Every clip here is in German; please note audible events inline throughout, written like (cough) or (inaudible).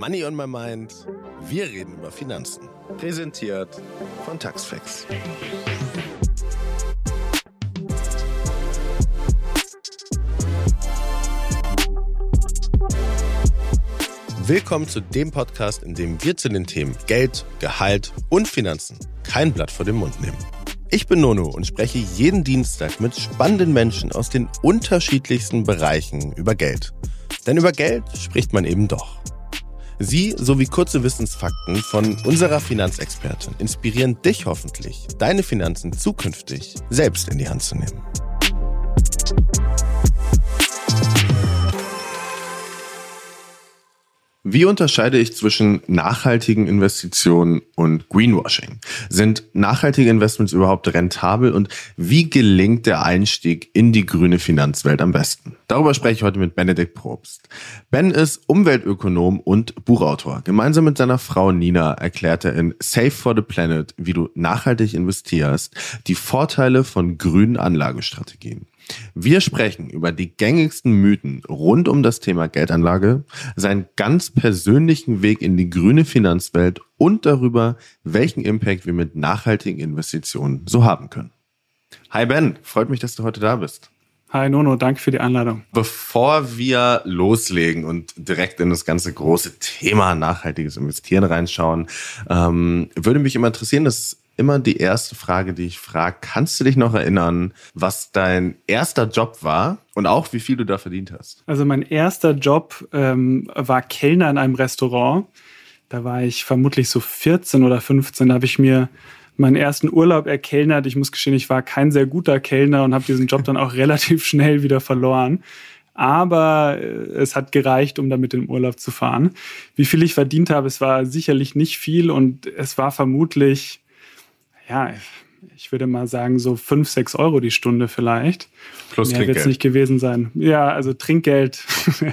Money on my mind. Wir reden über Finanzen. Präsentiert von Taxfix. Willkommen zu dem Podcast, in dem wir zu den Themen Geld, Gehalt und Finanzen kein Blatt vor den Mund nehmen. Ich bin Nono und spreche jeden Dienstag mit spannenden Menschen aus den unterschiedlichsten Bereichen über Geld. Denn über Geld spricht man eben doch. Sie sowie kurze Wissensfakten von unserer Finanzexpertin inspirieren dich hoffentlich, deine Finanzen zukünftig selbst in die Hand zu nehmen. Wie unterscheide ich zwischen nachhaltigen Investitionen und Greenwashing? Sind nachhaltige Investments überhaupt rentabel und wie gelingt der Einstieg in die grüne Finanzwelt am besten? Darüber spreche ich heute mit Benedikt Probst. Ben ist Umweltökonom und Buchautor. Gemeinsam mit seiner Frau Nina erklärt er in Save for the Planet, wie du nachhaltig investierst, die Vorteile von grünen Anlagestrategien. Wir sprechen über die gängigsten Mythen rund um das Thema Geldanlage, seinen ganz persönlichen Weg in die grüne Finanzwelt und darüber, welchen Impact wir mit nachhaltigen Investitionen so haben können. Hi Ben, freut mich, dass du heute da bist. Hi Nono, danke für die Einladung. Bevor wir loslegen und direkt in das ganze große Thema nachhaltiges Investieren reinschauen, ähm, würde mich immer interessieren, dass immer die erste Frage, die ich frage. Kannst du dich noch erinnern, was dein erster Job war und auch wie viel du da verdient hast? Also mein erster Job ähm, war Kellner in einem Restaurant. Da war ich vermutlich so 14 oder 15. Da habe ich mir meinen ersten Urlaub erkellnert. Ich muss gestehen, ich war kein sehr guter Kellner und habe diesen Job dann auch (laughs) relativ schnell wieder verloren. Aber äh, es hat gereicht, um damit in den Urlaub zu fahren. Wie viel ich verdient habe, es war sicherlich nicht viel und es war vermutlich ja, ich würde mal sagen, so fünf, sechs Euro die Stunde vielleicht. Plus Mehr wird es nicht gewesen sein. Ja, also Trinkgeld,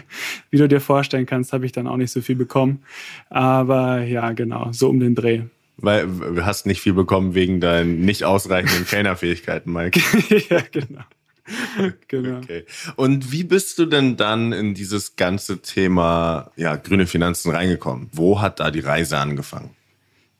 (laughs) wie du dir vorstellen kannst, habe ich dann auch nicht so viel bekommen. Aber ja, genau, so um den Dreh. Weil du hast nicht viel bekommen wegen deinen nicht ausreichenden (laughs) Kellnerfähigkeiten, Mike. (laughs) ja, genau. genau. Okay. Und wie bist du denn dann in dieses ganze Thema ja, grüne Finanzen reingekommen? Wo hat da die Reise angefangen?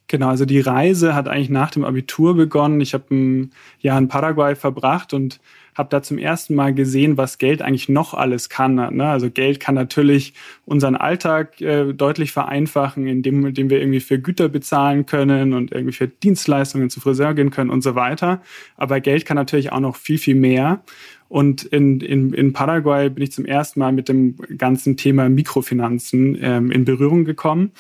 Genau, also die Reise hat eigentlich nach dem Abitur begonnen. Ich habe ein Jahr in Paraguay verbracht und habe da zum ersten Mal gesehen, was Geld eigentlich noch alles kann. Ne? Also Geld kann natürlich unseren Alltag äh, deutlich vereinfachen, indem, indem wir irgendwie für Güter bezahlen können und irgendwie für Dienstleistungen zu Friseur gehen können und so weiter. Aber Geld kann natürlich auch noch viel, viel mehr. Und in, in, in Paraguay bin ich zum ersten Mal mit dem ganzen Thema Mikrofinanzen ähm, in Berührung gekommen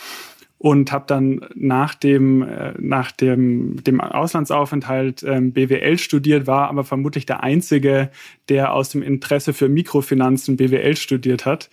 und habe dann nach dem, äh, nach dem, dem Auslandsaufenthalt ähm, BWL studiert, war aber vermutlich der Einzige, der aus dem Interesse für Mikrofinanzen BWL studiert hat.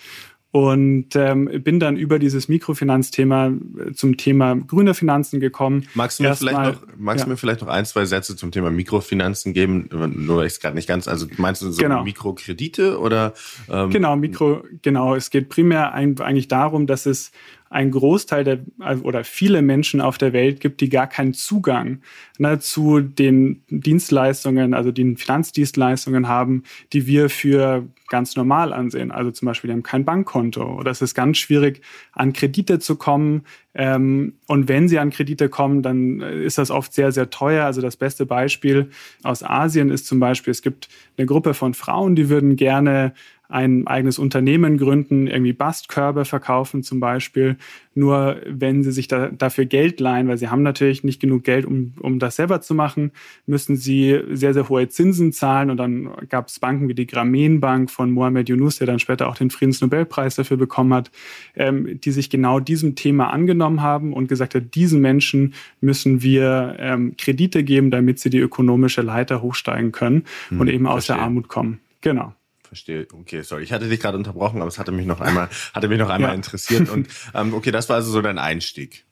Und ähm, bin dann über dieses Mikrofinanzthema äh, zum Thema grüne Finanzen gekommen. Magst du mir, vielleicht, mal, noch, magst ja. du mir vielleicht noch ein, zwei Sätze zum Thema Mikrofinanzen geben? Nur weil ich es gerade nicht ganz, also meinst du so genau. Mikrokredite oder? Ähm, genau, Mikro, genau. Es geht primär eigentlich darum, dass es ein Großteil der oder viele Menschen auf der Welt gibt, die gar keinen Zugang ne, zu den Dienstleistungen, also den Finanzdienstleistungen haben, die wir für ganz normal ansehen. Also zum Beispiel, die haben kein Bankkonto oder es ist ganz schwierig, an Kredite zu kommen. Ähm, und wenn sie an Kredite kommen, dann ist das oft sehr, sehr teuer. Also das beste Beispiel aus Asien ist zum Beispiel, es gibt eine Gruppe von Frauen, die würden gerne ein eigenes Unternehmen gründen, irgendwie Bastkörbe verkaufen zum Beispiel. Nur wenn sie sich da, dafür Geld leihen, weil sie haben natürlich nicht genug Geld, um, um das selber zu machen, müssen sie sehr, sehr hohe Zinsen zahlen. Und dann gab es Banken wie die Grameenbank von Mohamed Yunus, der dann später auch den Friedensnobelpreis dafür bekommen hat, ähm, die sich genau diesem Thema angenommen haben und gesagt hat, diesen Menschen müssen wir ähm, Kredite geben, damit sie die ökonomische Leiter hochsteigen können hm, und eben aus verstehe. der Armut kommen. Genau verstehe. Okay, sorry, ich hatte dich gerade unterbrochen, aber es hatte mich noch einmal, (laughs) hatte mich noch einmal ja. interessiert. Und (laughs) ähm, okay, das war also so dein Einstieg.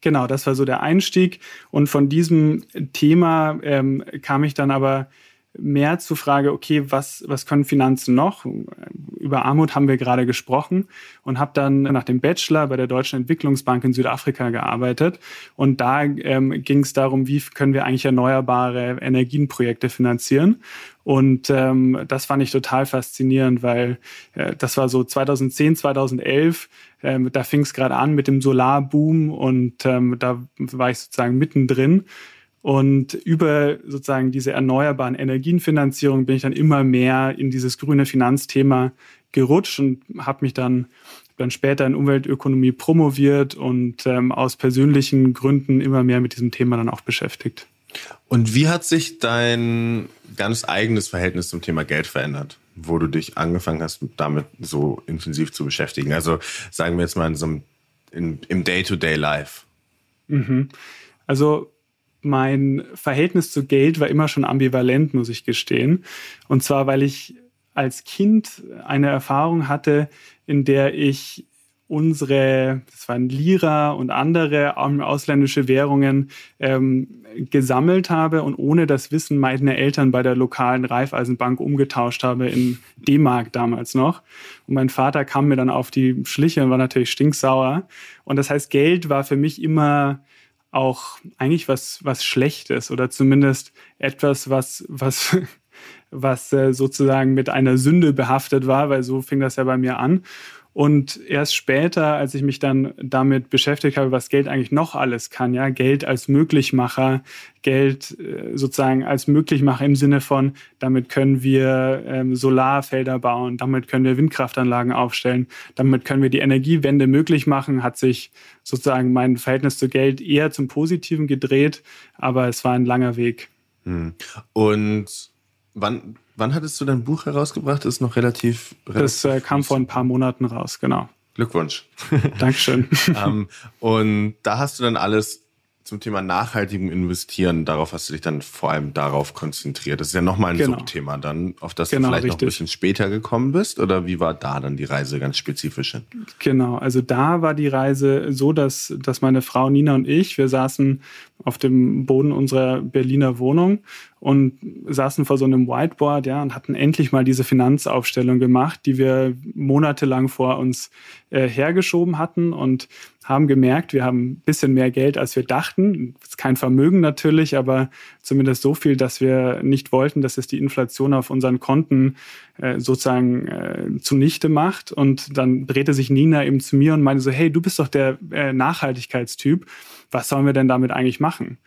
Genau, das war so der Einstieg. Und von diesem Thema ähm, kam ich dann aber mehr zu Frage, okay, was, was können Finanzen noch? Über Armut haben wir gerade gesprochen und habe dann nach dem Bachelor bei der Deutschen Entwicklungsbank in Südafrika gearbeitet. Und da ähm, ging es darum, wie können wir eigentlich erneuerbare Energienprojekte finanzieren. Und ähm, das fand ich total faszinierend, weil äh, das war so 2010, 2011. Ähm, da fing es gerade an mit dem Solarboom und ähm, da war ich sozusagen mittendrin. Und über sozusagen diese erneuerbaren Energienfinanzierung bin ich dann immer mehr in dieses grüne Finanzthema gerutscht und habe mich dann dann später in Umweltökonomie promoviert und ähm, aus persönlichen Gründen immer mehr mit diesem Thema dann auch beschäftigt. Und wie hat sich dein ganz eigenes Verhältnis zum Thema Geld verändert, wo du dich angefangen hast, damit so intensiv zu beschäftigen? Also sagen wir jetzt mal in so einem, in, im Day-to-Day-Life. Mhm. Also mein Verhältnis zu Geld war immer schon ambivalent, muss ich gestehen. Und zwar, weil ich als Kind eine Erfahrung hatte, in der ich unsere, das waren Lira und andere ausländische Währungen ähm, gesammelt habe und ohne das Wissen meine Eltern bei der lokalen Raiffeisenbank umgetauscht habe in D-Mark damals noch. Und mein Vater kam mir dann auf die Schliche und war natürlich stinksauer. Und das heißt, Geld war für mich immer auch eigentlich was, was Schlechtes oder zumindest etwas, was, was, (laughs) was äh, sozusagen mit einer Sünde behaftet war, weil so fing das ja bei mir an. Und erst später, als ich mich dann damit beschäftigt habe, was Geld eigentlich noch alles kann, ja, Geld als Möglichmacher, Geld äh, sozusagen als Möglichmacher im Sinne von, damit können wir ähm, Solarfelder bauen, damit können wir Windkraftanlagen aufstellen, damit können wir die Energiewende möglich machen, hat sich sozusagen mein Verhältnis zu Geld eher zum Positiven gedreht, aber es war ein langer Weg. Hm. Und wann Wann hattest du dein Buch herausgebracht? Das ist noch relativ. das äh, kam vor ein paar Monaten raus, genau. Glückwunsch. (laughs) Dankeschön. (laughs) ähm, und da hast du dann alles zum Thema nachhaltigem Investieren, darauf hast du dich dann vor allem darauf konzentriert. Das ist ja nochmal ein genau. Subthema dann, auf das genau, du vielleicht richtig. noch ein bisschen später gekommen bist. Oder wie war da dann die Reise ganz spezifisch? Genau, also da war die Reise so, dass, dass meine Frau Nina und ich, wir saßen auf dem Boden unserer Berliner Wohnung und saßen vor so einem Whiteboard, ja, und hatten endlich mal diese Finanzaufstellung gemacht, die wir monatelang vor uns äh, hergeschoben hatten und haben gemerkt, wir haben ein bisschen mehr Geld, als wir dachten. Kein Vermögen natürlich, aber zumindest so viel, dass wir nicht wollten, dass es die Inflation auf unseren Konten äh, sozusagen äh, zunichte macht. Und dann drehte sich Nina eben zu mir und meinte so, hey, du bist doch der äh, Nachhaltigkeitstyp. Was sollen wir denn damit eigentlich machen?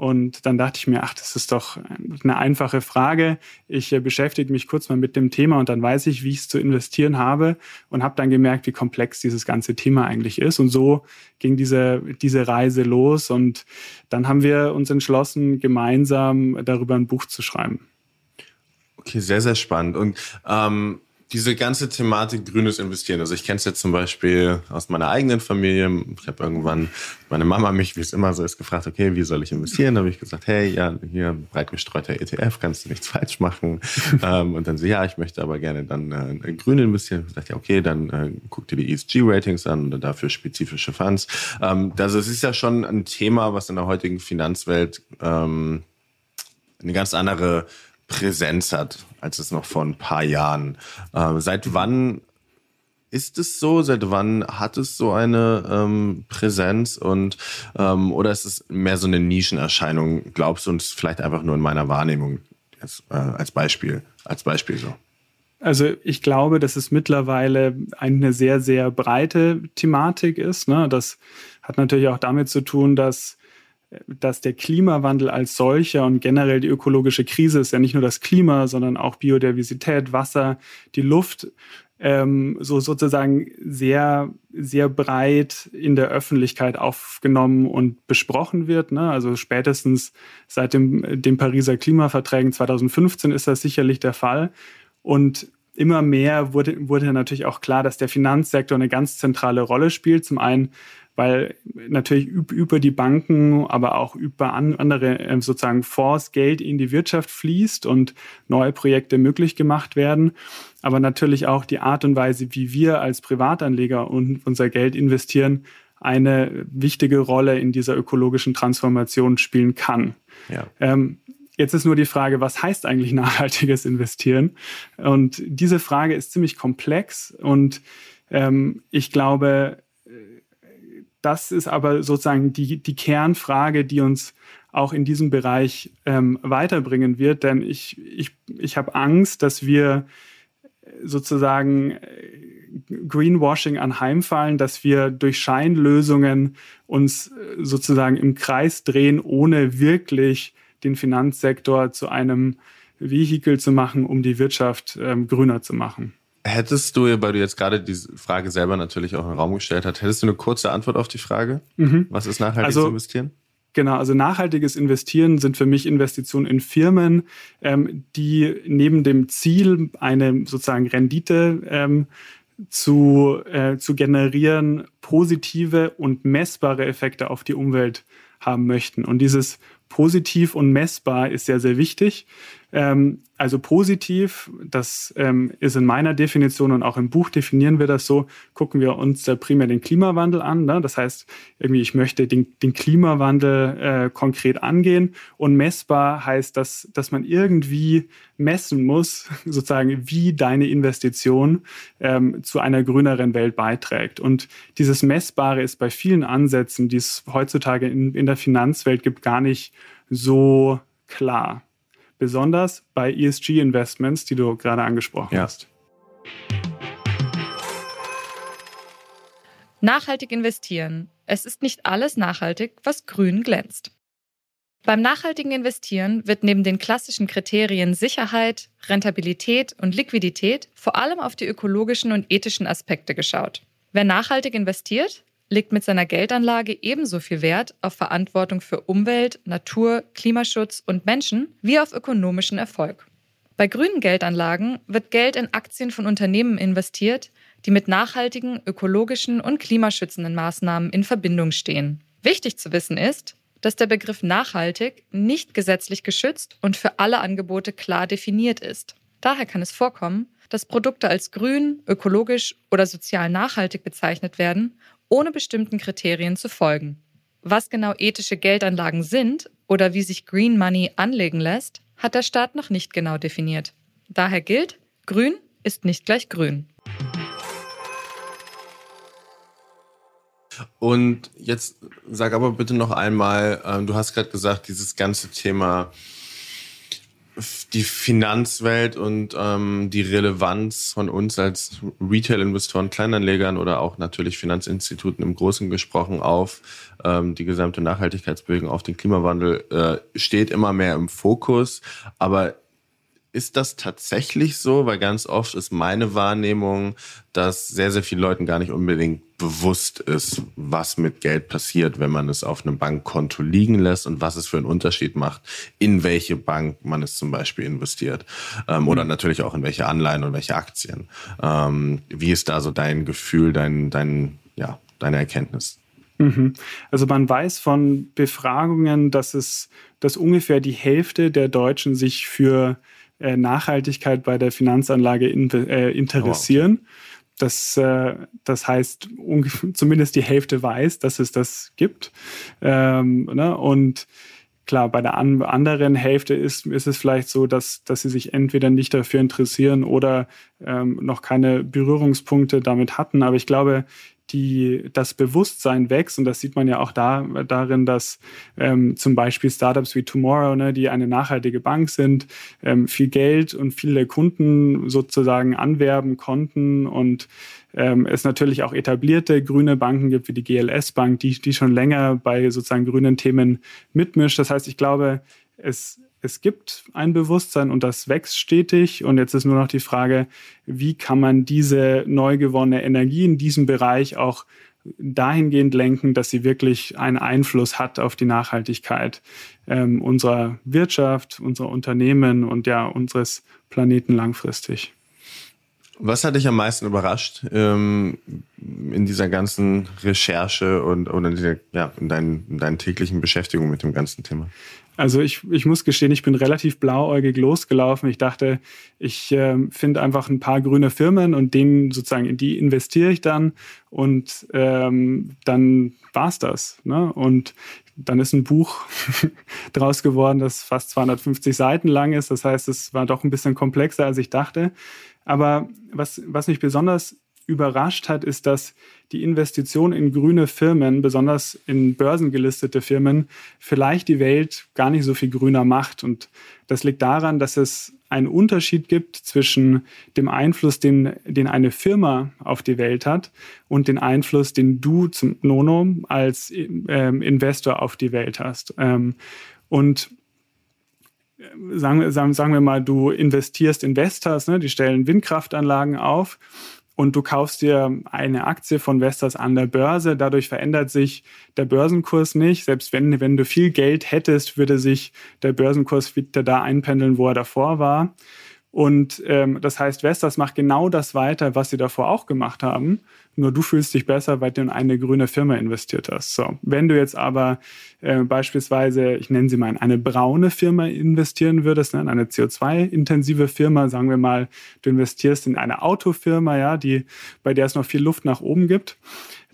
Und dann dachte ich mir, ach, das ist doch eine einfache Frage. Ich äh, beschäftige mich kurz mal mit dem Thema und dann weiß ich, wie ich es zu investieren habe und habe dann gemerkt, wie komplex dieses ganze Thema eigentlich ist. Und so ging diese, diese Reise los und dann haben wir uns entschlossen, gemeinsam darüber ein Buch zu schreiben. Okay, sehr, sehr spannend. Und ähm diese ganze Thematik grünes Investieren. Also ich kenne es jetzt zum Beispiel aus meiner eigenen Familie. Ich habe irgendwann meine Mama mich, wie es immer so ist, gefragt, okay, wie soll ich investieren? Da habe ich gesagt, hey, ja, hier breit gestreuter ETF, kannst du nichts (laughs) falsch machen. ähm, und dann so, ja, ich möchte aber gerne dann äh, grün investieren. Ich gesagt, ja, okay, dann äh, guck dir die ESG-Ratings an und dafür spezifische Funds. Ähm, also es ist ja schon ein Thema, was in der heutigen Finanzwelt ähm, eine ganz andere Präsenz hat, als es noch vor ein paar Jahren. Ähm, seit wann ist es so? Seit wann hat es so eine ähm, Präsenz? Und ähm, oder ist es mehr so eine Nischenerscheinung? Glaubst du, und es vielleicht einfach nur in meiner Wahrnehmung jetzt, äh, als Beispiel, als Beispiel so? Also ich glaube, dass es mittlerweile eine sehr, sehr breite Thematik ist. Ne? Das hat natürlich auch damit zu tun, dass dass der Klimawandel als solcher und generell die ökologische Krise ist ja nicht nur das Klima, sondern auch Biodiversität, Wasser, die Luft, ähm, so sozusagen sehr, sehr breit in der Öffentlichkeit aufgenommen und besprochen wird. Ne? Also spätestens seit dem, dem Pariser Klimaverträgen 2015 ist das sicherlich der Fall. Und immer mehr wurde, wurde natürlich auch klar, dass der Finanzsektor eine ganz zentrale Rolle spielt. Zum einen weil natürlich über die Banken, aber auch über andere ähm, sozusagen Fonds Geld in die Wirtschaft fließt und neue Projekte möglich gemacht werden. Aber natürlich auch die Art und Weise, wie wir als Privatanleger unser Geld investieren, eine wichtige Rolle in dieser ökologischen Transformation spielen kann. Ja. Ähm, jetzt ist nur die Frage, was heißt eigentlich nachhaltiges Investieren? Und diese Frage ist ziemlich komplex und ähm, ich glaube, das ist aber sozusagen die, die Kernfrage, die uns auch in diesem Bereich ähm, weiterbringen wird. Denn ich, ich, ich habe Angst, dass wir sozusagen äh, Greenwashing anheimfallen, dass wir durch Scheinlösungen uns äh, sozusagen im Kreis drehen, ohne wirklich den Finanzsektor zu einem Vehikel zu machen, um die Wirtschaft ähm, grüner zu machen. Hättest du, weil du jetzt gerade die Frage selber natürlich auch in den Raum gestellt hast, hättest du eine kurze Antwort auf die Frage? Mhm. Was ist nachhaltig also, investieren? Genau, also nachhaltiges Investieren sind für mich Investitionen in Firmen, ähm, die neben dem Ziel, eine sozusagen Rendite ähm, zu, äh, zu generieren, positive und messbare Effekte auf die Umwelt haben möchten. Und dieses positiv und messbar ist sehr, sehr wichtig. Ähm, also positiv, das ähm, ist in meiner Definition und auch im Buch definieren wir das so, gucken wir uns da primär den Klimawandel an. Ne? Das heißt, irgendwie, ich möchte den, den Klimawandel äh, konkret angehen und messbar heißt, dass, dass man irgendwie messen muss, (laughs) sozusagen, wie deine Investition ähm, zu einer grüneren Welt beiträgt. Und dieses Messbare ist bei vielen Ansätzen, die es heutzutage in, in der Finanzwelt gibt, gar nicht so klar besonders bei ESG-Investments, die du gerade angesprochen ja. hast. Nachhaltig investieren. Es ist nicht alles nachhaltig, was grün glänzt. Beim nachhaltigen Investieren wird neben den klassischen Kriterien Sicherheit, Rentabilität und Liquidität vor allem auf die ökologischen und ethischen Aspekte geschaut. Wer nachhaltig investiert, legt mit seiner Geldanlage ebenso viel Wert auf Verantwortung für Umwelt, Natur, Klimaschutz und Menschen wie auf ökonomischen Erfolg. Bei grünen Geldanlagen wird Geld in Aktien von Unternehmen investiert, die mit nachhaltigen, ökologischen und klimaschützenden Maßnahmen in Verbindung stehen. Wichtig zu wissen ist, dass der Begriff nachhaltig nicht gesetzlich geschützt und für alle Angebote klar definiert ist. Daher kann es vorkommen, dass Produkte als grün, ökologisch oder sozial nachhaltig bezeichnet werden ohne bestimmten Kriterien zu folgen. Was genau ethische Geldanlagen sind oder wie sich Green Money anlegen lässt, hat der Staat noch nicht genau definiert. Daher gilt, grün ist nicht gleich grün. Und jetzt sag aber bitte noch einmal, äh, du hast gerade gesagt, dieses ganze Thema die Finanzwelt und ähm, die Relevanz von uns als Retail-Investoren, Kleinanlegern oder auch natürlich Finanzinstituten im Großen gesprochen auf ähm, die gesamte Nachhaltigkeitsbewegung, auf den Klimawandel äh, steht immer mehr im Fokus. Aber ist das tatsächlich so? Weil ganz oft ist meine Wahrnehmung, dass sehr, sehr vielen Leuten gar nicht unbedingt bewusst ist, was mit Geld passiert, wenn man es auf einem Bankkonto liegen lässt und was es für einen Unterschied macht, in welche Bank man es zum Beispiel investiert. Ähm, oder natürlich auch in welche Anleihen und welche Aktien. Ähm, wie ist da so dein Gefühl, dein, dein, ja, deine Erkenntnis? Mhm. Also man weiß von Befragungen, dass es, dass ungefähr die Hälfte der Deutschen sich für äh, Nachhaltigkeit bei der Finanzanlage in, äh, interessieren. Oh, okay. Das, äh, das heißt, zumindest die Hälfte weiß, dass es das gibt. Ähm, ne? Und klar, bei der an anderen Hälfte ist, ist es vielleicht so, dass, dass sie sich entweder nicht dafür interessieren oder ähm, noch keine Berührungspunkte damit hatten. Aber ich glaube, die, das Bewusstsein wächst und das sieht man ja auch da, darin, dass ähm, zum Beispiel Startups wie Tomorrow, ne, die eine nachhaltige Bank sind, ähm, viel Geld und viele Kunden sozusagen anwerben konnten und ähm, es natürlich auch etablierte grüne Banken gibt, wie die GLS Bank, die, die schon länger bei sozusagen grünen Themen mitmischt. Das heißt, ich glaube, es es gibt ein Bewusstsein und das wächst stetig. Und jetzt ist nur noch die Frage, wie kann man diese neu gewonnene Energie in diesem Bereich auch dahingehend lenken, dass sie wirklich einen Einfluss hat auf die Nachhaltigkeit ähm, unserer Wirtschaft, unserer Unternehmen und ja unseres Planeten langfristig. Was hat dich am meisten überrascht ähm, in dieser ganzen Recherche und oder in, ja, in, deinen, in deinen täglichen Beschäftigungen mit dem ganzen Thema? Also ich, ich muss gestehen, ich bin relativ blauäugig losgelaufen. Ich dachte, ich äh, finde einfach ein paar grüne Firmen und denen sozusagen in die investiere ich dann und ähm, dann war's das. Ne? Und dann ist ein Buch (laughs) draus geworden, das fast 250 Seiten lang ist. Das heißt, es war doch ein bisschen komplexer, als ich dachte. Aber was, was mich besonders überrascht hat, ist, dass die Investition in grüne Firmen, besonders in börsengelistete Firmen, vielleicht die Welt gar nicht so viel grüner macht. Und das liegt daran, dass es einen Unterschied gibt zwischen dem Einfluss, den, den eine Firma auf die Welt hat und den Einfluss, den du zum Nono als ähm, Investor auf die Welt hast. Ähm, und äh, sagen, sagen, sagen wir mal, du investierst in Vestas, ne, die stellen Windkraftanlagen auf und du kaufst dir eine Aktie von Vestas an der Börse. Dadurch verändert sich der Börsenkurs nicht. Selbst wenn, wenn du viel Geld hättest, würde sich der Börsenkurs wieder da einpendeln, wo er davor war. Und ähm, das heißt, Vestas macht genau das weiter, was sie davor auch gemacht haben. Nur du fühlst dich besser, weil du in eine grüne Firma investiert hast. So, wenn du jetzt aber äh, beispielsweise, ich nenne sie mal, in eine braune Firma investieren würdest, ne, in eine CO2-intensive Firma, sagen wir mal, du investierst in eine Autofirma, ja, die bei der es noch viel Luft nach oben gibt,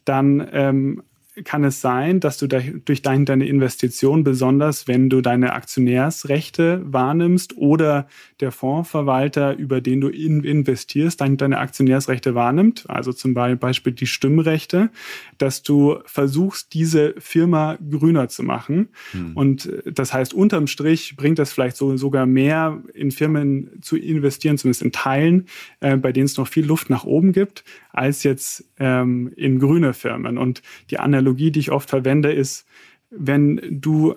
dann ähm, kann es sein, dass du durch deine Investition, besonders wenn du deine Aktionärsrechte wahrnimmst oder der Fondsverwalter, über den du investierst, deine Aktionärsrechte wahrnimmt, also zum Beispiel die Stimmrechte, dass du versuchst, diese Firma grüner zu machen. Hm. Und das heißt, unterm Strich bringt das vielleicht so, sogar mehr in Firmen zu investieren, zumindest in Teilen, äh, bei denen es noch viel Luft nach oben gibt, als jetzt ähm, in grüne Firmen. Und die Analogie, die ich oft verwende, ist, wenn du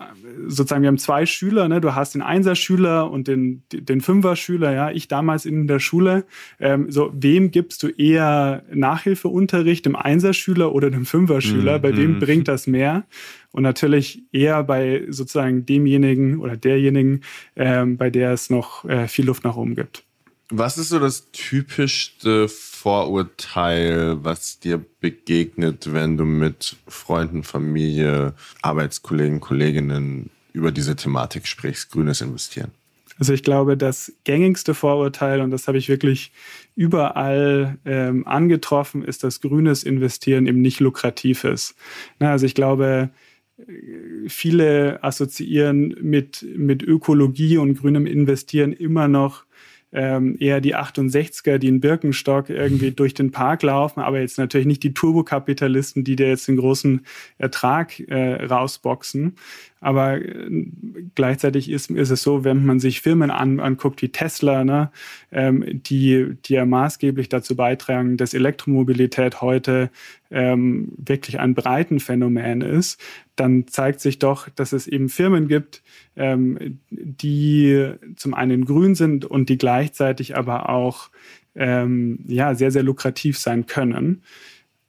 sozusagen, wir haben zwei Schüler, ne? du hast den Einser-Schüler und den, den Fünfer-Schüler, ja, ich damals in der Schule, ähm, so, wem gibst du eher Nachhilfeunterricht, dem Einser-Schüler oder dem Fünfer-Schüler, mhm. bei wem mhm. bringt das mehr? Und natürlich eher bei sozusagen demjenigen oder derjenigen, ähm, bei der es noch äh, viel Luft nach oben gibt. Was ist so das typischste Vorurteil, was dir begegnet, wenn du mit Freunden, Familie, Arbeitskollegen, Kolleginnen über diese Thematik sprichst, grünes Investieren? Also ich glaube, das gängigste Vorurteil, und das habe ich wirklich überall ähm, angetroffen, ist, dass grünes Investieren eben nicht lukrativ ist. Na, also ich glaube, viele assoziieren mit, mit Ökologie und grünem Investieren immer noch ähm, eher die 68er, die in Birkenstock irgendwie (laughs) durch den Park laufen, aber jetzt natürlich nicht die Turbokapitalisten, die dir jetzt den großen Ertrag äh, rausboxen. Aber äh, gleichzeitig ist, ist es so, wenn man sich Firmen an, anguckt wie Tesla, ne, ähm, die, die ja maßgeblich dazu beitragen, dass Elektromobilität heute ähm, wirklich ein breiten Phänomen ist, dann zeigt sich doch, dass es eben Firmen gibt, ähm, die zum einen grün sind und die gleichzeitig aber auch ähm, ja, sehr, sehr lukrativ sein können.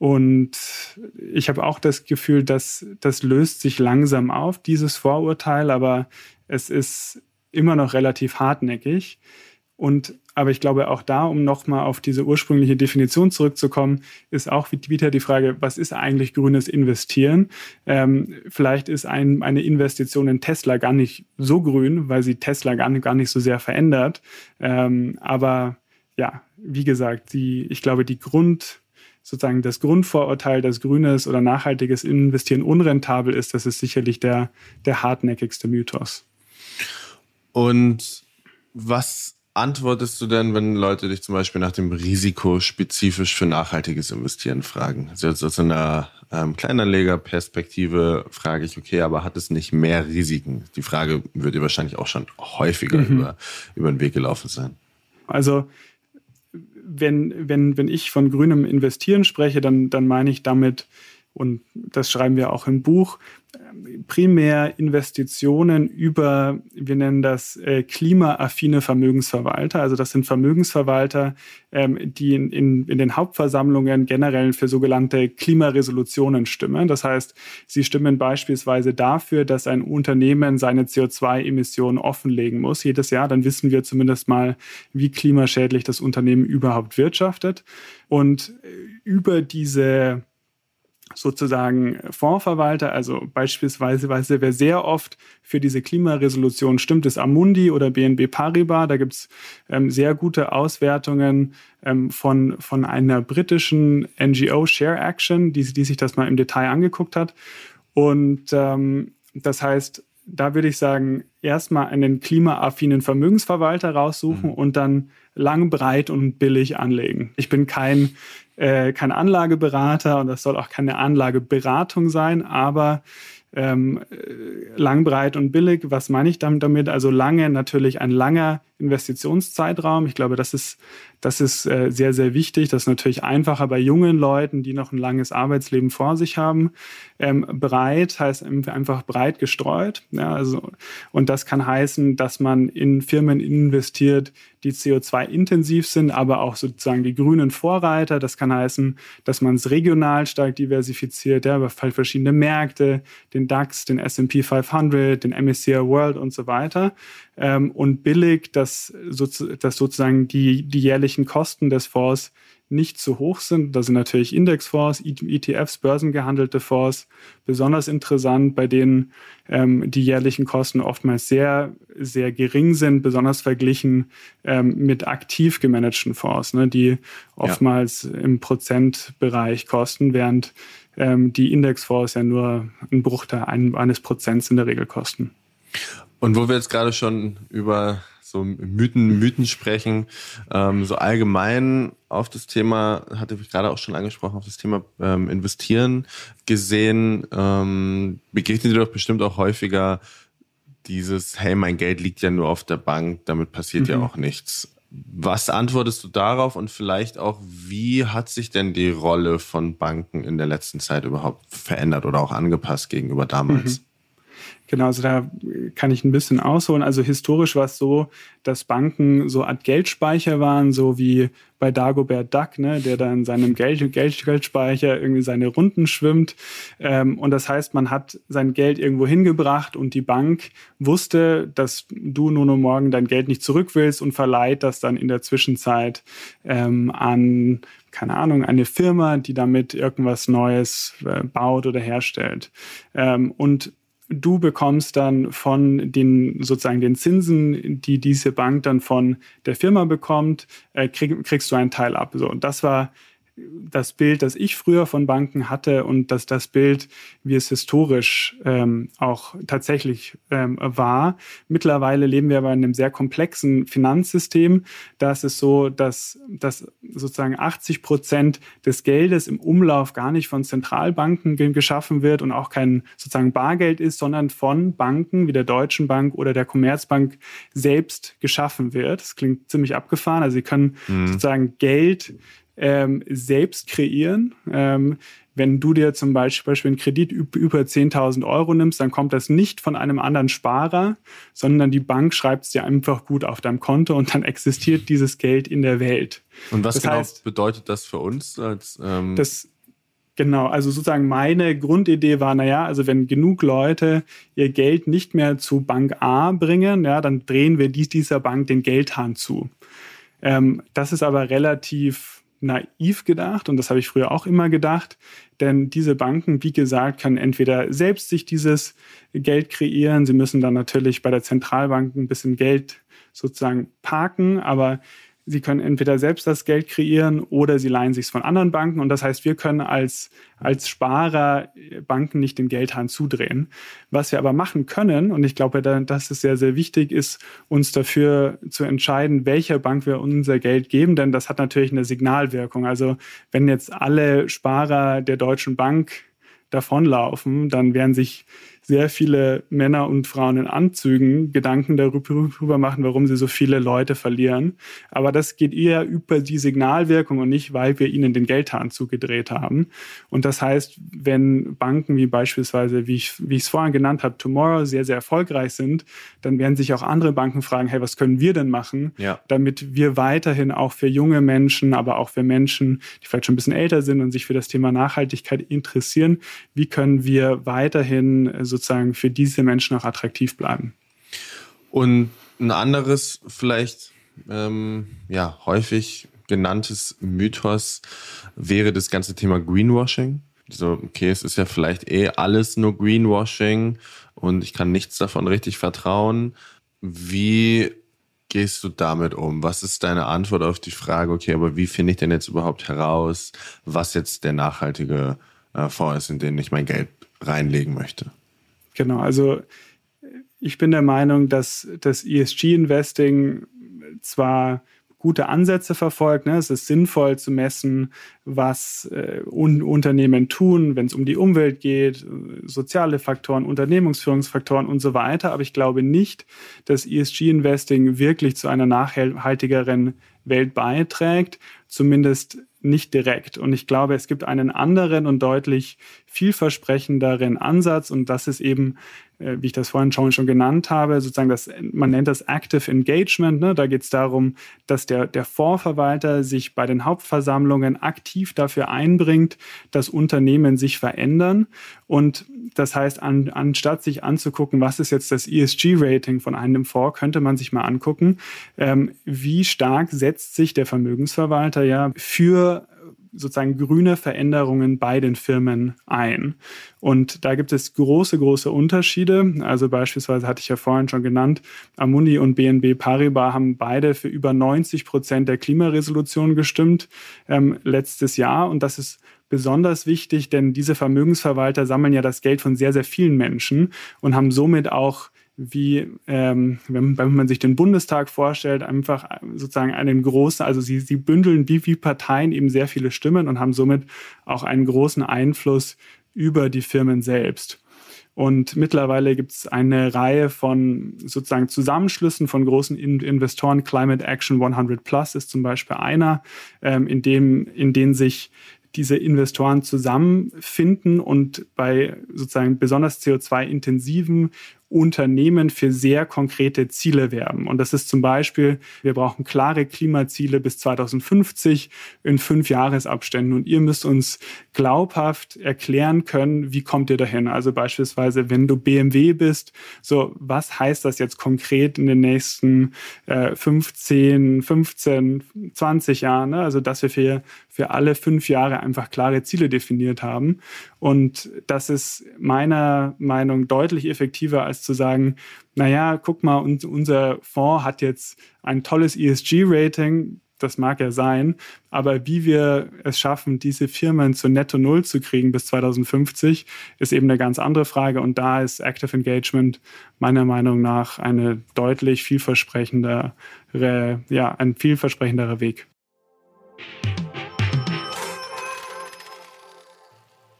Und ich habe auch das Gefühl, dass das löst sich langsam auf, dieses Vorurteil, aber es ist immer noch relativ hartnäckig. Und aber ich glaube auch da, um nochmal auf diese ursprüngliche Definition zurückzukommen, ist auch wieder die Frage, was ist eigentlich grünes Investieren? Ähm, vielleicht ist ein, eine Investition in Tesla gar nicht so grün, weil sie Tesla gar nicht, gar nicht so sehr verändert. Ähm, aber ja, wie gesagt, die, ich glaube, die Grund, sozusagen das Grundvorurteil, dass grünes oder nachhaltiges Investieren unrentabel ist, das ist sicherlich der, der hartnäckigste Mythos. Und was antwortest du denn, wenn Leute dich zum Beispiel nach dem Risiko spezifisch für nachhaltiges Investieren fragen? Also jetzt aus einer ähm, Kleinanlegerperspektive frage ich, okay, aber hat es nicht mehr Risiken? Die Frage wird dir wahrscheinlich auch schon häufiger mhm. über, über den Weg gelaufen sein. Also wenn, wenn, wenn ich von grünem Investieren spreche, dann, dann meine ich damit, und das schreiben wir auch im Buch, primär Investitionen über, wir nennen das äh, klimaaffine Vermögensverwalter. Also das sind Vermögensverwalter, ähm, die in, in, in den Hauptversammlungen generell für sogenannte Klimaresolutionen stimmen. Das heißt, sie stimmen beispielsweise dafür, dass ein Unternehmen seine CO2-Emissionen offenlegen muss jedes Jahr. Dann wissen wir zumindest mal, wie klimaschädlich das Unternehmen überhaupt wirtschaftet. Und äh, über diese sozusagen Fondsverwalter, also beispielsweise, wer sehr oft für diese Klimaresolution stimmt, ist Amundi oder BNB Paribas. Da gibt's ähm, sehr gute Auswertungen ähm, von, von einer britischen NGO Share Action, die, die sich das mal im Detail angeguckt hat. Und ähm, das heißt, da würde ich sagen, erstmal einen klimaaffinen Vermögensverwalter raussuchen mhm. und dann lang, breit und billig anlegen. Ich bin kein, äh, kein Anlageberater und das soll auch keine Anlageberatung sein, aber ähm, äh, lang, breit und billig. Was meine ich damit? Also lange, natürlich ein langer Investitionszeitraum. Ich glaube, das ist, das ist äh, sehr, sehr wichtig. Das ist natürlich einfacher bei jungen Leuten, die noch ein langes Arbeitsleben vor sich haben. Ähm, breit heißt einfach breit gestreut. Ja, also, und das kann heißen, dass man in Firmen investiert, die CO2-intensiv sind, aber auch sozusagen die grünen Vorreiter. Das kann heißen, dass man es regional stark diversifiziert, ja, über verschiedene Märkte, den DAX, den S&P 500, den MSCI World und so weiter. Ähm, und billig, dass, dass sozusagen die, die jährlichen Kosten des Fonds nicht zu hoch sind. Da sind natürlich Indexfonds, ETFs, börsengehandelte Fonds besonders interessant, bei denen ähm, die jährlichen Kosten oftmals sehr, sehr gering sind, besonders verglichen ähm, mit aktiv gemanagten Fonds, ne, die oftmals ja. im Prozentbereich kosten, während ähm, die Indexfonds ja nur ein Bruchteil eines Prozents in der Regel kosten. Und wo wir jetzt gerade schon über so Mythen, Mythen sprechen, ähm, so allgemein auf das Thema, hatte ich gerade auch schon angesprochen, auf das Thema ähm, Investieren gesehen, ähm, begegnet dir doch bestimmt auch häufiger dieses, hey, mein Geld liegt ja nur auf der Bank, damit passiert mhm. ja auch nichts. Was antwortest du darauf und vielleicht auch, wie hat sich denn die Rolle von Banken in der letzten Zeit überhaupt verändert oder auch angepasst gegenüber damals? Mhm. Genau, also da kann ich ein bisschen ausholen. Also historisch war es so, dass Banken so Art Geldspeicher waren, so wie bei Dagobert Duck, ne, der da in seinem Geld, Geld, Geldspeicher irgendwie seine Runden schwimmt. Ähm, und das heißt, man hat sein Geld irgendwo hingebracht und die Bank wusste, dass du nur noch morgen dein Geld nicht zurück willst und verleiht das dann in der Zwischenzeit ähm, an keine Ahnung, eine Firma, die damit irgendwas Neues äh, baut oder herstellt. Ähm, und du bekommst dann von den sozusagen den Zinsen, die diese Bank dann von der Firma bekommt, äh, krieg, kriegst du einen Teil ab. So, und das war das Bild, das ich früher von Banken hatte und dass das Bild, wie es historisch ähm, auch tatsächlich ähm, war. Mittlerweile leben wir aber in einem sehr komplexen Finanzsystem. Da ist es so, dass, dass sozusagen 80 Prozent des Geldes im Umlauf gar nicht von Zentralbanken geschaffen wird und auch kein sozusagen Bargeld ist, sondern von Banken wie der Deutschen Bank oder der Commerzbank selbst geschaffen wird. Das klingt ziemlich abgefahren. Also sie können mhm. sozusagen Geld ähm, selbst kreieren. Ähm, wenn du dir zum Beispiel einen Kredit über 10.000 Euro nimmst, dann kommt das nicht von einem anderen Sparer, sondern die Bank schreibt es dir einfach gut auf deinem Konto und dann existiert dieses Geld in der Welt. Und was das genau heißt, bedeutet das für uns als ähm das Genau, also sozusagen meine Grundidee war, naja, also wenn genug Leute ihr Geld nicht mehr zu Bank A bringen, ja, dann drehen wir dies, dieser Bank den Geldhahn zu. Ähm, das ist aber relativ naiv gedacht und das habe ich früher auch immer gedacht, denn diese Banken, wie gesagt, können entweder selbst sich dieses Geld kreieren, sie müssen dann natürlich bei der Zentralbank ein bisschen Geld sozusagen parken, aber sie können entweder selbst das Geld kreieren oder sie leihen sich von anderen Banken. Und das heißt, wir können als, als Sparer Banken nicht den Geldhahn zudrehen. Was wir aber machen können, und ich glaube, das ist sehr, sehr wichtig, ist uns dafür zu entscheiden, welcher Bank wir unser Geld geben, denn das hat natürlich eine Signalwirkung. Also wenn jetzt alle Sparer der Deutschen Bank davonlaufen, dann werden sich sehr viele Männer und Frauen in Anzügen Gedanken darüber machen, warum sie so viele Leute verlieren. Aber das geht eher über die Signalwirkung und nicht, weil wir ihnen den Geldhahn zugedreht haben. Und das heißt, wenn Banken wie beispielsweise, wie ich, es vorhin genannt habe, Tomorrow sehr, sehr erfolgreich sind, dann werden sich auch andere Banken fragen, hey, was können wir denn machen, ja. damit wir weiterhin auch für junge Menschen, aber auch für Menschen, die vielleicht schon ein bisschen älter sind und sich für das Thema Nachhaltigkeit interessieren, wie können wir weiterhin so sozusagen für diese Menschen auch attraktiv bleiben. Und ein anderes, vielleicht ähm, ja, häufig genanntes Mythos wäre das ganze Thema Greenwashing. So, okay, es ist ja vielleicht eh alles nur Greenwashing und ich kann nichts davon richtig vertrauen. Wie gehst du damit um? Was ist deine Antwort auf die Frage, okay, aber wie finde ich denn jetzt überhaupt heraus, was jetzt der nachhaltige äh, Fonds ist, in den ich mein Geld reinlegen möchte? Genau, also ich bin der Meinung, dass das ESG-Investing zwar gute Ansätze verfolgt. Ne? Es ist sinnvoll zu messen, was äh, un Unternehmen tun, wenn es um die Umwelt geht, soziale Faktoren, Unternehmensführungsfaktoren und so weiter. Aber ich glaube nicht, dass ESG-Investing wirklich zu einer nachhaltigeren Welt beiträgt, zumindest nicht direkt. Und ich glaube, es gibt einen anderen und deutlich vielversprechenderen Ansatz und das ist eben wie ich das vorhin schon, schon genannt habe, sozusagen das, man nennt das Active Engagement. Ne? Da geht es darum, dass der, der Fondsverwalter sich bei den Hauptversammlungen aktiv dafür einbringt, dass Unternehmen sich verändern. Und das heißt, an, anstatt sich anzugucken, was ist jetzt das ESG-Rating von einem Fonds, könnte man sich mal angucken, ähm, wie stark setzt sich der Vermögensverwalter ja für sozusagen grüne Veränderungen bei den Firmen ein. Und da gibt es große, große Unterschiede. Also beispielsweise hatte ich ja vorhin schon genannt, Amundi und BNB Paribas haben beide für über 90 Prozent der Klimaresolution gestimmt ähm, letztes Jahr. Und das ist besonders wichtig, denn diese Vermögensverwalter sammeln ja das Geld von sehr, sehr vielen Menschen und haben somit auch wie, ähm, wenn, wenn, man sich den Bundestag vorstellt, einfach sozusagen einen großen, also sie, sie bündeln wie, wie Parteien eben sehr viele Stimmen und haben somit auch einen großen Einfluss über die Firmen selbst. Und mittlerweile gibt es eine Reihe von sozusagen Zusammenschlüssen von großen Investoren. Climate Action 100 Plus ist zum Beispiel einer, ähm, in, dem, in denen sich diese Investoren zusammenfinden und bei sozusagen besonders CO2-intensiven Unternehmen für sehr konkrete Ziele werben. Und das ist zum Beispiel, wir brauchen klare Klimaziele bis 2050 in fünf Jahresabständen. Und ihr müsst uns glaubhaft erklären können, wie kommt ihr dahin? Also beispielsweise, wenn du BMW bist, so was heißt das jetzt konkret in den nächsten äh, 15, 15, 20 Jahren? Ne? Also dass wir für, für alle fünf Jahre einfach klare Ziele definiert haben. Und das ist meiner Meinung deutlich effektiver als zu sagen, naja, guck mal, unser Fonds hat jetzt ein tolles ESG-Rating, das mag ja sein, aber wie wir es schaffen, diese Firmen zu Netto Null zu kriegen bis 2050, ist eben eine ganz andere Frage. Und da ist Active Engagement meiner Meinung nach eine deutlich vielversprechendere, ja, ein vielversprechenderer Weg.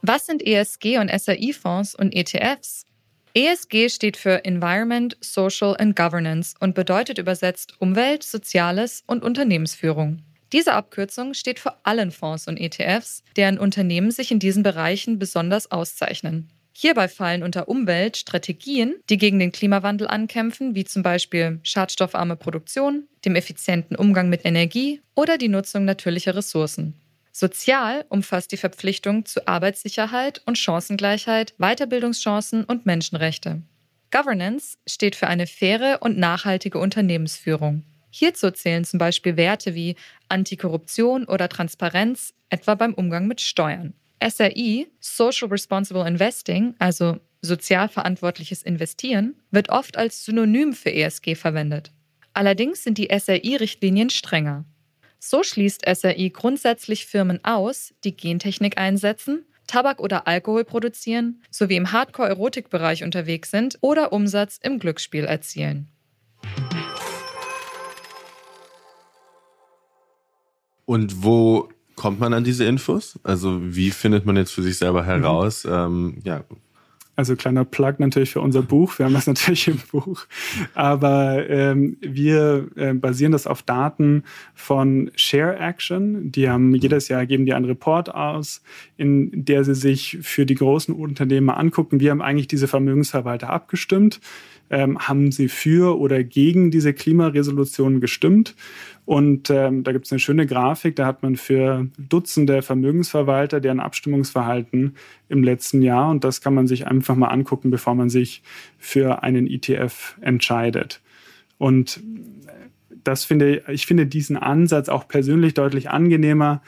Was sind ESG und SAI-Fonds und ETFs? ESG steht für Environment, Social and Governance und bedeutet übersetzt Umwelt, Soziales und Unternehmensführung. Diese Abkürzung steht für allen Fonds und ETFs, deren Unternehmen sich in diesen Bereichen besonders auszeichnen. Hierbei fallen unter Umwelt Strategien, die gegen den Klimawandel ankämpfen, wie zum Beispiel schadstoffarme Produktion, dem effizienten Umgang mit Energie oder die Nutzung natürlicher Ressourcen. Sozial umfasst die Verpflichtung zu Arbeitssicherheit und Chancengleichheit, Weiterbildungschancen und Menschenrechte. Governance steht für eine faire und nachhaltige Unternehmensführung. Hierzu zählen zum Beispiel Werte wie Antikorruption oder Transparenz, etwa beim Umgang mit Steuern. SRI, Social Responsible Investing, also sozial verantwortliches Investieren, wird oft als Synonym für ESG verwendet. Allerdings sind die SRI-Richtlinien strenger. So schließt SRI grundsätzlich Firmen aus, die Gentechnik einsetzen, Tabak oder Alkohol produzieren, sowie im Hardcore-Erotikbereich unterwegs sind oder Umsatz im Glücksspiel erzielen. Und wo kommt man an diese Infos? Also wie findet man jetzt für sich selber heraus, mhm. ähm, ja, also kleiner Plug natürlich für unser Buch. Wir haben das (laughs) natürlich im Buch. Aber ähm, wir äh, basieren das auf Daten von Share Action. Die haben jedes Jahr geben die einen Report aus, in der sie sich für die großen Unternehmen angucken, wie haben eigentlich diese Vermögensverwalter abgestimmt ähm, haben sie für oder gegen diese Klimaresolution gestimmt. Und ähm, da gibt es eine schöne Grafik, da hat man für Dutzende Vermögensverwalter deren Abstimmungsverhalten im letzten Jahr. Und das kann man sich einfach mal angucken, bevor man sich für einen ETF entscheidet. Und das finde ich finde diesen Ansatz auch persönlich deutlich angenehmer,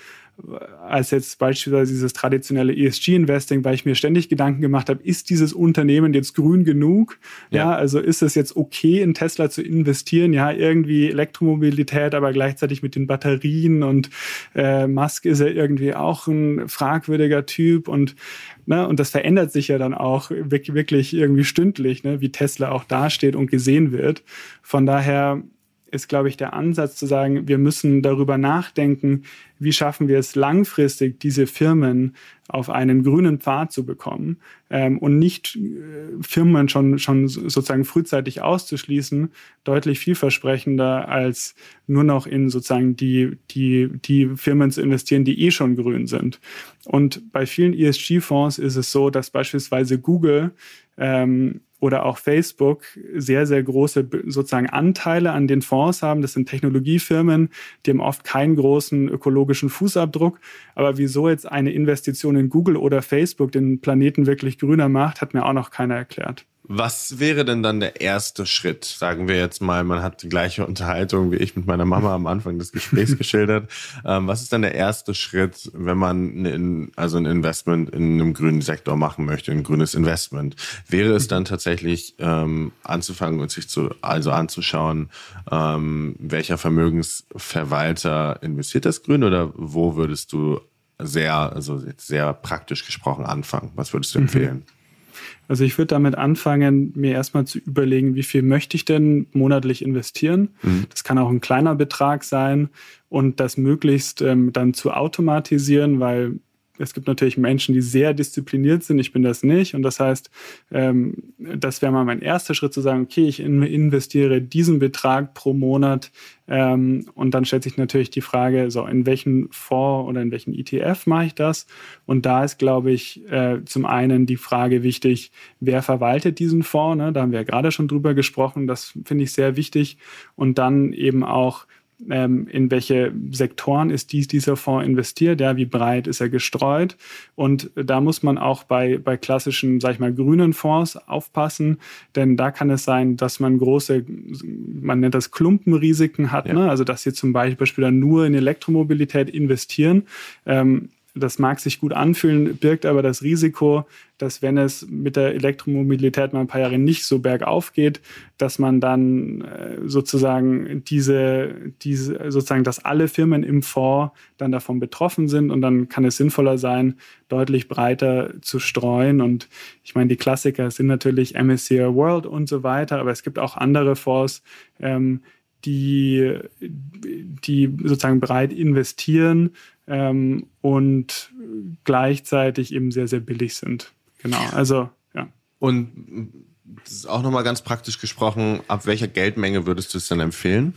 als jetzt beispielsweise dieses traditionelle ESG-Investing, weil ich mir ständig Gedanken gemacht habe, ist dieses Unternehmen jetzt grün genug? Ja, ja also ist es jetzt okay, in Tesla zu investieren? Ja, irgendwie Elektromobilität, aber gleichzeitig mit den Batterien und äh, Musk ist ja irgendwie auch ein fragwürdiger Typ und Ne? Und das verändert sich ja dann auch wirklich irgendwie stündlich, ne? wie Tesla auch dasteht und gesehen wird. Von daher ist, glaube ich, der Ansatz zu sagen, wir müssen darüber nachdenken, wie schaffen wir es langfristig, diese Firmen auf einen grünen Pfad zu bekommen ähm, und nicht äh, Firmen schon, schon sozusagen frühzeitig auszuschließen, deutlich vielversprechender als nur noch in sozusagen die, die, die Firmen zu investieren, die eh schon grün sind. Und bei vielen ESG-Fonds ist es so, dass beispielsweise Google ähm, oder auch Facebook sehr, sehr große sozusagen Anteile an den Fonds haben. Das sind Technologiefirmen, die haben oft keinen großen ökologischen Fußabdruck. Aber wieso jetzt eine Investition in Google oder Facebook den Planeten wirklich grüner macht, hat mir auch noch keiner erklärt. Was wäre denn dann der erste Schritt? Sagen wir jetzt mal, man hat die gleiche Unterhaltung wie ich mit meiner Mama am Anfang des Gesprächs (laughs) geschildert. Ähm, was ist dann der erste Schritt, wenn man ein, also ein Investment in einem grünen Sektor machen möchte, ein grünes Investment? Wäre es dann tatsächlich ähm, anzufangen und sich zu, also anzuschauen, ähm, welcher Vermögensverwalter investiert das Grün oder wo würdest du sehr, also sehr praktisch gesprochen anfangen? Was würdest du mhm. empfehlen? Mhm. Also ich würde damit anfangen, mir erstmal zu überlegen, wie viel möchte ich denn monatlich investieren. Mhm. Das kann auch ein kleiner Betrag sein und das möglichst ähm, dann zu automatisieren, weil es gibt natürlich Menschen, die sehr diszipliniert sind. Ich bin das nicht. Und das heißt, ähm, das wäre mal mein erster Schritt zu sagen, okay, ich investiere diesen Betrag pro Monat. Ähm, und dann stellt sich natürlich die Frage, so in welchen Fonds oder in welchen ETF mache ich das? Und da ist, glaube ich, äh, zum einen die Frage wichtig, wer verwaltet diesen Fonds? Ne? Da haben wir ja gerade schon drüber gesprochen. Das finde ich sehr wichtig. Und dann eben auch, ähm, in welche Sektoren ist dies, dieser Fonds investiert, ja, wie breit ist er gestreut. Und da muss man auch bei, bei klassischen, sag ich mal, grünen Fonds aufpassen, denn da kann es sein, dass man große, man nennt das Klumpenrisiken hat, ja. ne? also dass sie zum Beispiel dann nur in Elektromobilität investieren. Ähm, das mag sich gut anfühlen, birgt aber das Risiko, dass wenn es mit der Elektromobilität mal ein paar Jahre nicht so bergauf geht, dass man dann äh, sozusagen diese, diese, sozusagen, dass alle Firmen im Fonds dann davon betroffen sind und dann kann es sinnvoller sein, deutlich breiter zu streuen. Und ich meine, die Klassiker sind natürlich MSCI World und so weiter, aber es gibt auch andere Fonds, ähm, die, die sozusagen breit investieren ähm, und gleichzeitig eben sehr, sehr billig sind. Genau, also ja. Und das ist auch nochmal ganz praktisch gesprochen, ab welcher Geldmenge würdest du es denn empfehlen?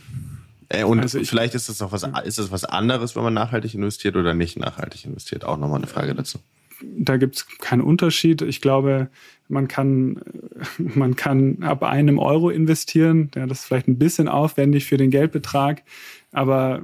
Äh, und also ich, vielleicht ist das auch was, ist das was anderes, wenn man nachhaltig investiert oder nicht nachhaltig investiert? Auch nochmal eine Frage dazu. Da gibt es keinen Unterschied. Ich glaube, man kann, (laughs) man kann ab einem Euro investieren. Ja, das ist vielleicht ein bisschen aufwendig für den Geldbetrag, aber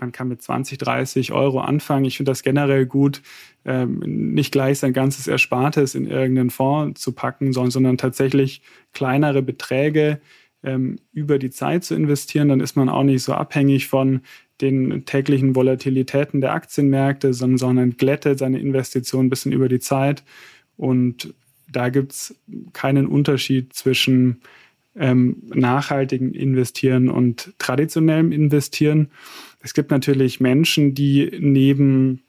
man kann mit 20, 30 Euro anfangen. Ich finde das generell gut, ähm, nicht gleich sein ganzes Erspartes in irgendeinen Fonds zu packen, sondern, sondern tatsächlich kleinere Beträge ähm, über die Zeit zu investieren. Dann ist man auch nicht so abhängig von den täglichen Volatilitäten der Aktienmärkte, sondern, sondern glättet seine Investition ein bisschen über die Zeit. Und da gibt es keinen Unterschied zwischen ähm, nachhaltigen Investieren und traditionellem Investieren. Es gibt natürlich Menschen, die neben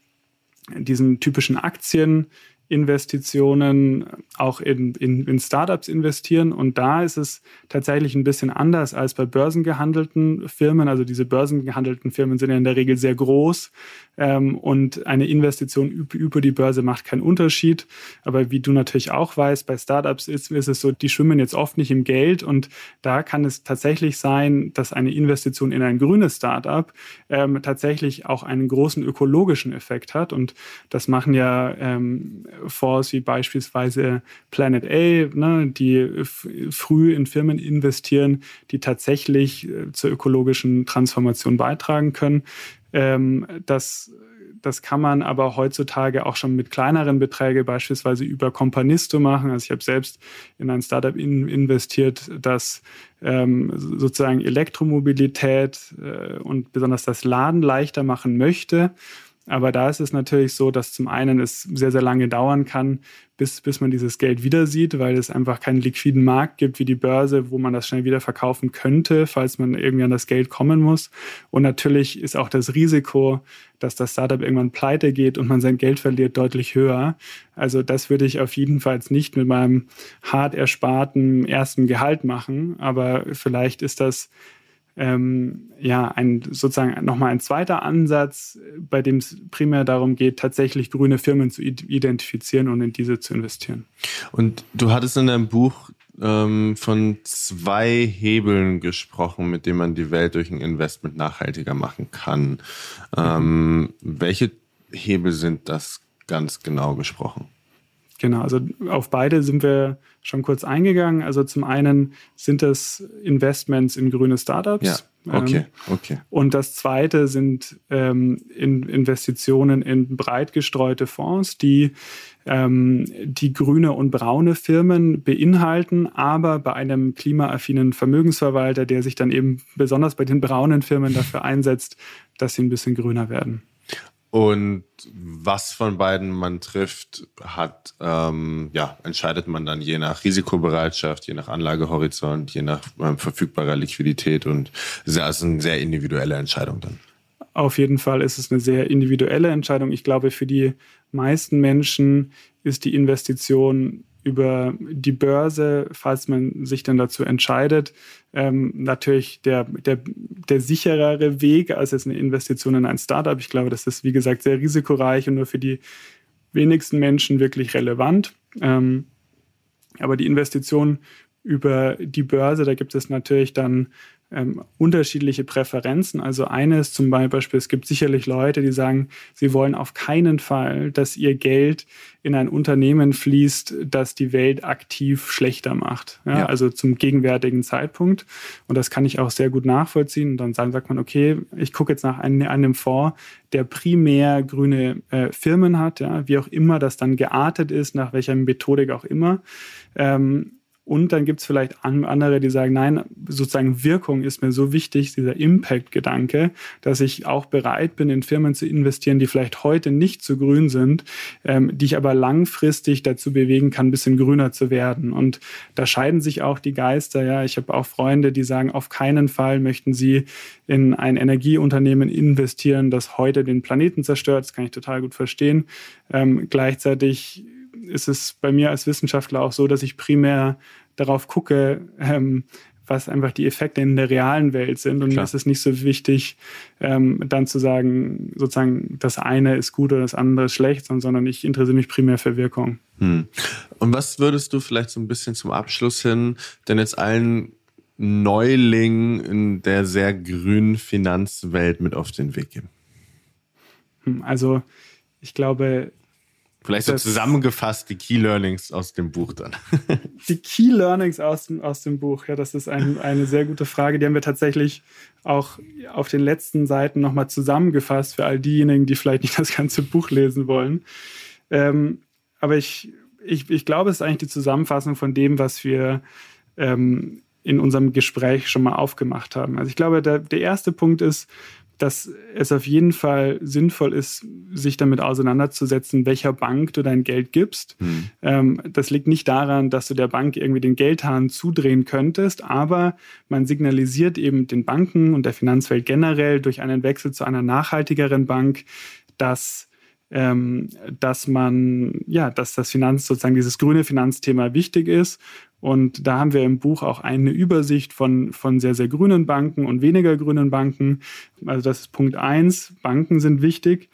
diesen typischen Aktien Investitionen auch in, in, in Startups investieren. Und da ist es tatsächlich ein bisschen anders als bei börsengehandelten Firmen. Also diese börsengehandelten Firmen sind ja in der Regel sehr groß ähm, und eine Investition über die Börse macht keinen Unterschied. Aber wie du natürlich auch weißt, bei Startups ist, ist es so, die schwimmen jetzt oft nicht im Geld und da kann es tatsächlich sein, dass eine Investition in ein grünes Startup ähm, tatsächlich auch einen großen ökologischen Effekt hat. Und das machen ja ähm, Fonds wie beispielsweise Planet A, ne, die früh in Firmen investieren, die tatsächlich äh, zur ökologischen Transformation beitragen können. Ähm, das das kann man aber heutzutage auch schon mit kleineren Beträgen, beispielsweise über Companisto machen. Also ich habe selbst in ein Startup in, investiert, das ähm, sozusagen Elektromobilität äh, und besonders das Laden leichter machen möchte. Aber da ist es natürlich so, dass zum einen es sehr, sehr lange dauern kann, bis, bis man dieses Geld wieder sieht, weil es einfach keinen liquiden Markt gibt wie die Börse, wo man das schnell wieder verkaufen könnte, falls man irgendwie an das Geld kommen muss. Und natürlich ist auch das Risiko, dass das Startup irgendwann pleite geht und man sein Geld verliert, deutlich höher. Also das würde ich auf jeden Fall nicht mit meinem hart ersparten ersten Gehalt machen. Aber vielleicht ist das ähm, ja, ein sozusagen nochmal ein zweiter Ansatz, bei dem es primär darum geht, tatsächlich grüne Firmen zu identifizieren und in diese zu investieren. Und du hattest in deinem Buch ähm, von zwei Hebeln gesprochen, mit denen man die Welt durch ein Investment nachhaltiger machen kann. Ähm, welche Hebel sind das ganz genau gesprochen? Genau, also auf beide sind wir schon kurz eingegangen. Also zum einen sind es Investments in grüne Startups. Ja, okay, ähm, okay. Und das zweite sind ähm, in Investitionen in breit gestreute Fonds, die ähm, die grüne und braune Firmen beinhalten, aber bei einem klimaaffinen Vermögensverwalter, der sich dann eben besonders bei den braunen Firmen dafür einsetzt, dass sie ein bisschen grüner werden. Und was von beiden man trifft, hat, ähm, ja, entscheidet man dann je nach Risikobereitschaft, je nach Anlagehorizont, je nach ähm, verfügbarer Liquidität und das ist eine sehr individuelle Entscheidung dann. Auf jeden Fall ist es eine sehr individuelle Entscheidung. Ich glaube, für die meisten Menschen ist die Investition über die Börse, falls man sich dann dazu entscheidet, ähm, natürlich der, der, der sicherere Weg als jetzt eine Investition in ein Startup. Ich glaube, das ist, wie gesagt, sehr risikoreich und nur für die wenigsten Menschen wirklich relevant. Ähm, aber die Investition über die Börse, da gibt es natürlich dann ähm, unterschiedliche Präferenzen. Also eine ist zum Beispiel, es gibt sicherlich Leute, die sagen, sie wollen auf keinen Fall, dass ihr Geld in ein Unternehmen fließt, das die Welt aktiv schlechter macht. Ja, ja. Also zum gegenwärtigen Zeitpunkt. Und das kann ich auch sehr gut nachvollziehen. Und dann sagt man, okay, ich gucke jetzt nach einem, einem Fonds, der primär grüne äh, Firmen hat, ja, wie auch immer das dann geartet ist, nach welcher Methodik auch immer. Ähm, und dann gibt es vielleicht andere, die sagen, nein, sozusagen Wirkung ist mir so wichtig, dieser Impact-Gedanke, dass ich auch bereit bin, in Firmen zu investieren, die vielleicht heute nicht so grün sind, ähm, die ich aber langfristig dazu bewegen kann, ein bisschen grüner zu werden. Und da scheiden sich auch die Geister. Ja, ich habe auch Freunde, die sagen, auf keinen Fall möchten sie in ein Energieunternehmen investieren, das heute den Planeten zerstört. Das kann ich total gut verstehen. Ähm, gleichzeitig ist es bei mir als Wissenschaftler auch so, dass ich primär darauf gucke, ähm, was einfach die Effekte in der realen Welt sind. Und Klar. mir ist es nicht so wichtig, ähm, dann zu sagen, sozusagen, das eine ist gut oder das andere ist schlecht, sondern ich interessiere mich primär für Wirkung. Hm. Und was würdest du vielleicht so ein bisschen zum Abschluss hin, denn jetzt allen Neulingen in der sehr grünen Finanzwelt mit auf den Weg geben? Hm, also ich glaube, Vielleicht so zusammengefasst die Key Learnings aus dem Buch dann. (laughs) die Key Learnings aus dem, aus dem Buch, ja, das ist ein, eine sehr gute Frage. Die haben wir tatsächlich auch auf den letzten Seiten nochmal zusammengefasst für all diejenigen, die vielleicht nicht das ganze Buch lesen wollen. Ähm, aber ich, ich, ich glaube, es ist eigentlich die Zusammenfassung von dem, was wir ähm, in unserem Gespräch schon mal aufgemacht haben. Also ich glaube, der, der erste Punkt ist, dass es auf jeden Fall sinnvoll ist, sich damit auseinanderzusetzen, welcher Bank du dein Geld gibst. Mhm. Ähm, das liegt nicht daran, dass du der Bank irgendwie den Geldhahn zudrehen könntest, aber man signalisiert eben den Banken und der Finanzwelt generell durch einen Wechsel zu einer nachhaltigeren Bank, dass ähm, dass man, ja, dass das Finanz, sozusagen dieses grüne Finanzthema wichtig ist und da haben wir im Buch auch eine Übersicht von, von sehr, sehr grünen Banken und weniger grünen Banken. Also das ist Punkt eins. Banken sind wichtig.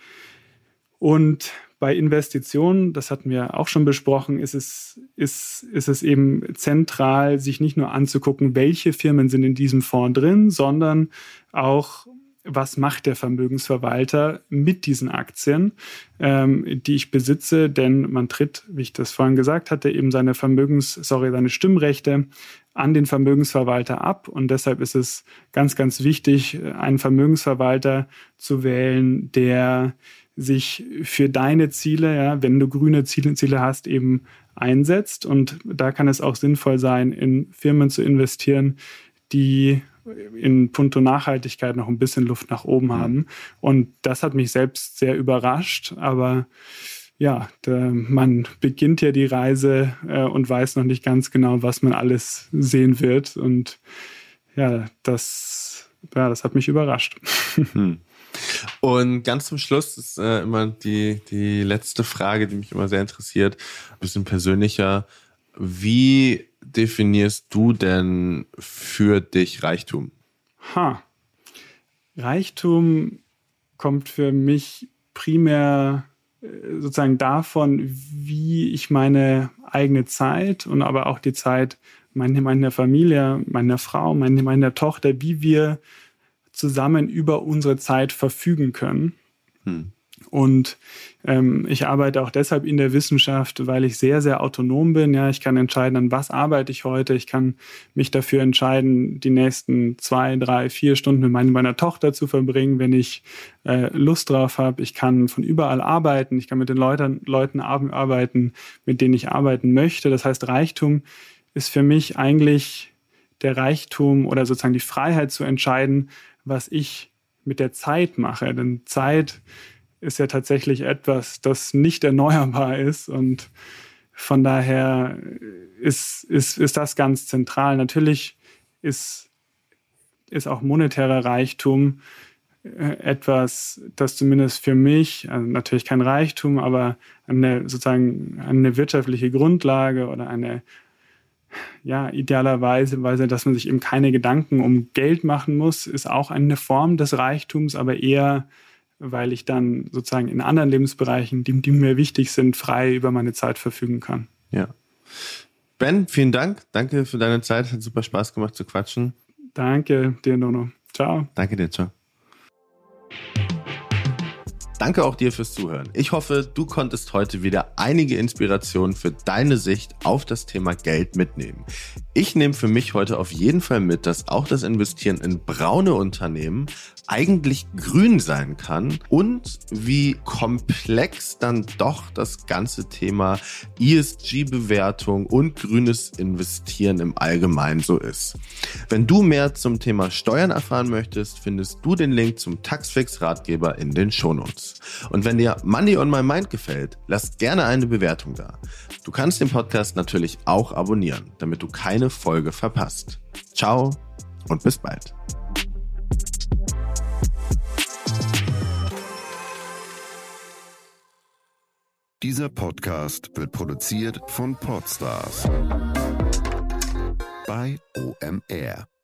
Und bei Investitionen, das hatten wir auch schon besprochen, ist es, ist, ist es eben zentral, sich nicht nur anzugucken, welche Firmen sind in diesem Fonds drin, sondern auch was macht der Vermögensverwalter mit diesen Aktien, ähm, die ich besitze, denn man tritt, wie ich das vorhin gesagt hatte, eben seine Vermögens, sorry, seine Stimmrechte an den Vermögensverwalter ab. Und deshalb ist es ganz, ganz wichtig, einen Vermögensverwalter zu wählen, der sich für deine Ziele, ja, wenn du grüne Ziele, Ziele hast, eben einsetzt. Und da kann es auch sinnvoll sein, in Firmen zu investieren, die in puncto Nachhaltigkeit noch ein bisschen Luft nach oben mhm. haben. Und das hat mich selbst sehr überrascht, aber ja, der, man beginnt ja die Reise äh, und weiß noch nicht ganz genau, was man alles sehen wird. Und ja, das, ja, das hat mich überrascht. Hm. Und ganz zum Schluss ist äh, immer die, die letzte Frage, die mich immer sehr interessiert, ein bisschen persönlicher. Wie definierst du denn für dich Reichtum? Ha. Reichtum kommt für mich primär äh, sozusagen davon, wie ich meine eigene Zeit und aber auch die Zeit meiner, meiner Familie, meiner Frau, meiner, meiner Tochter, wie wir zusammen über unsere Zeit verfügen können. Hm. Und ähm, ich arbeite auch deshalb in der Wissenschaft, weil ich sehr, sehr autonom bin. Ja, ich kann entscheiden, an was arbeite ich heute. Ich kann mich dafür entscheiden, die nächsten zwei, drei, vier Stunden mit meiner, Tochter zu verbringen, wenn ich äh, Lust drauf habe. Ich kann von überall arbeiten. Ich kann mit den Leuten, Leuten arbeiten, mit denen ich arbeiten möchte. Das heißt, Reichtum ist für mich eigentlich der Reichtum oder sozusagen die Freiheit zu entscheiden, was ich mit der Zeit mache. Denn Zeit ist ja tatsächlich etwas, das nicht erneuerbar ist. Und von daher ist, ist, ist das ganz zentral. Natürlich ist, ist auch monetärer Reichtum äh, etwas, das zumindest für mich, also natürlich kein Reichtum, aber eine sozusagen eine wirtschaftliche Grundlage oder eine ja, idealerweise, weil dass man sich eben keine Gedanken um Geld machen muss, ist auch eine Form des Reichtums, aber eher weil ich dann sozusagen in anderen Lebensbereichen, die, die mir wichtig sind, frei über meine Zeit verfügen kann. Ja. Ben, vielen Dank. Danke für deine Zeit. Hat super Spaß gemacht zu quatschen. Danke dir, Nono. Ciao. Danke dir, ciao. Danke auch dir fürs Zuhören. Ich hoffe, du konntest heute wieder einige Inspirationen für deine Sicht auf das Thema Geld mitnehmen. Ich nehme für mich heute auf jeden Fall mit, dass auch das Investieren in braune Unternehmen eigentlich grün sein kann und wie komplex dann doch das ganze Thema ESG-Bewertung und grünes Investieren im Allgemeinen so ist. Wenn du mehr zum Thema Steuern erfahren möchtest, findest du den Link zum Taxfix-Ratgeber in den Shownotes. Und wenn dir Money on My Mind gefällt, lass gerne eine Bewertung da. Du kannst den Podcast natürlich auch abonnieren, damit du keine Folge verpasst. Ciao und bis bald. Dieser Podcast wird produziert von Podstars bei OMR.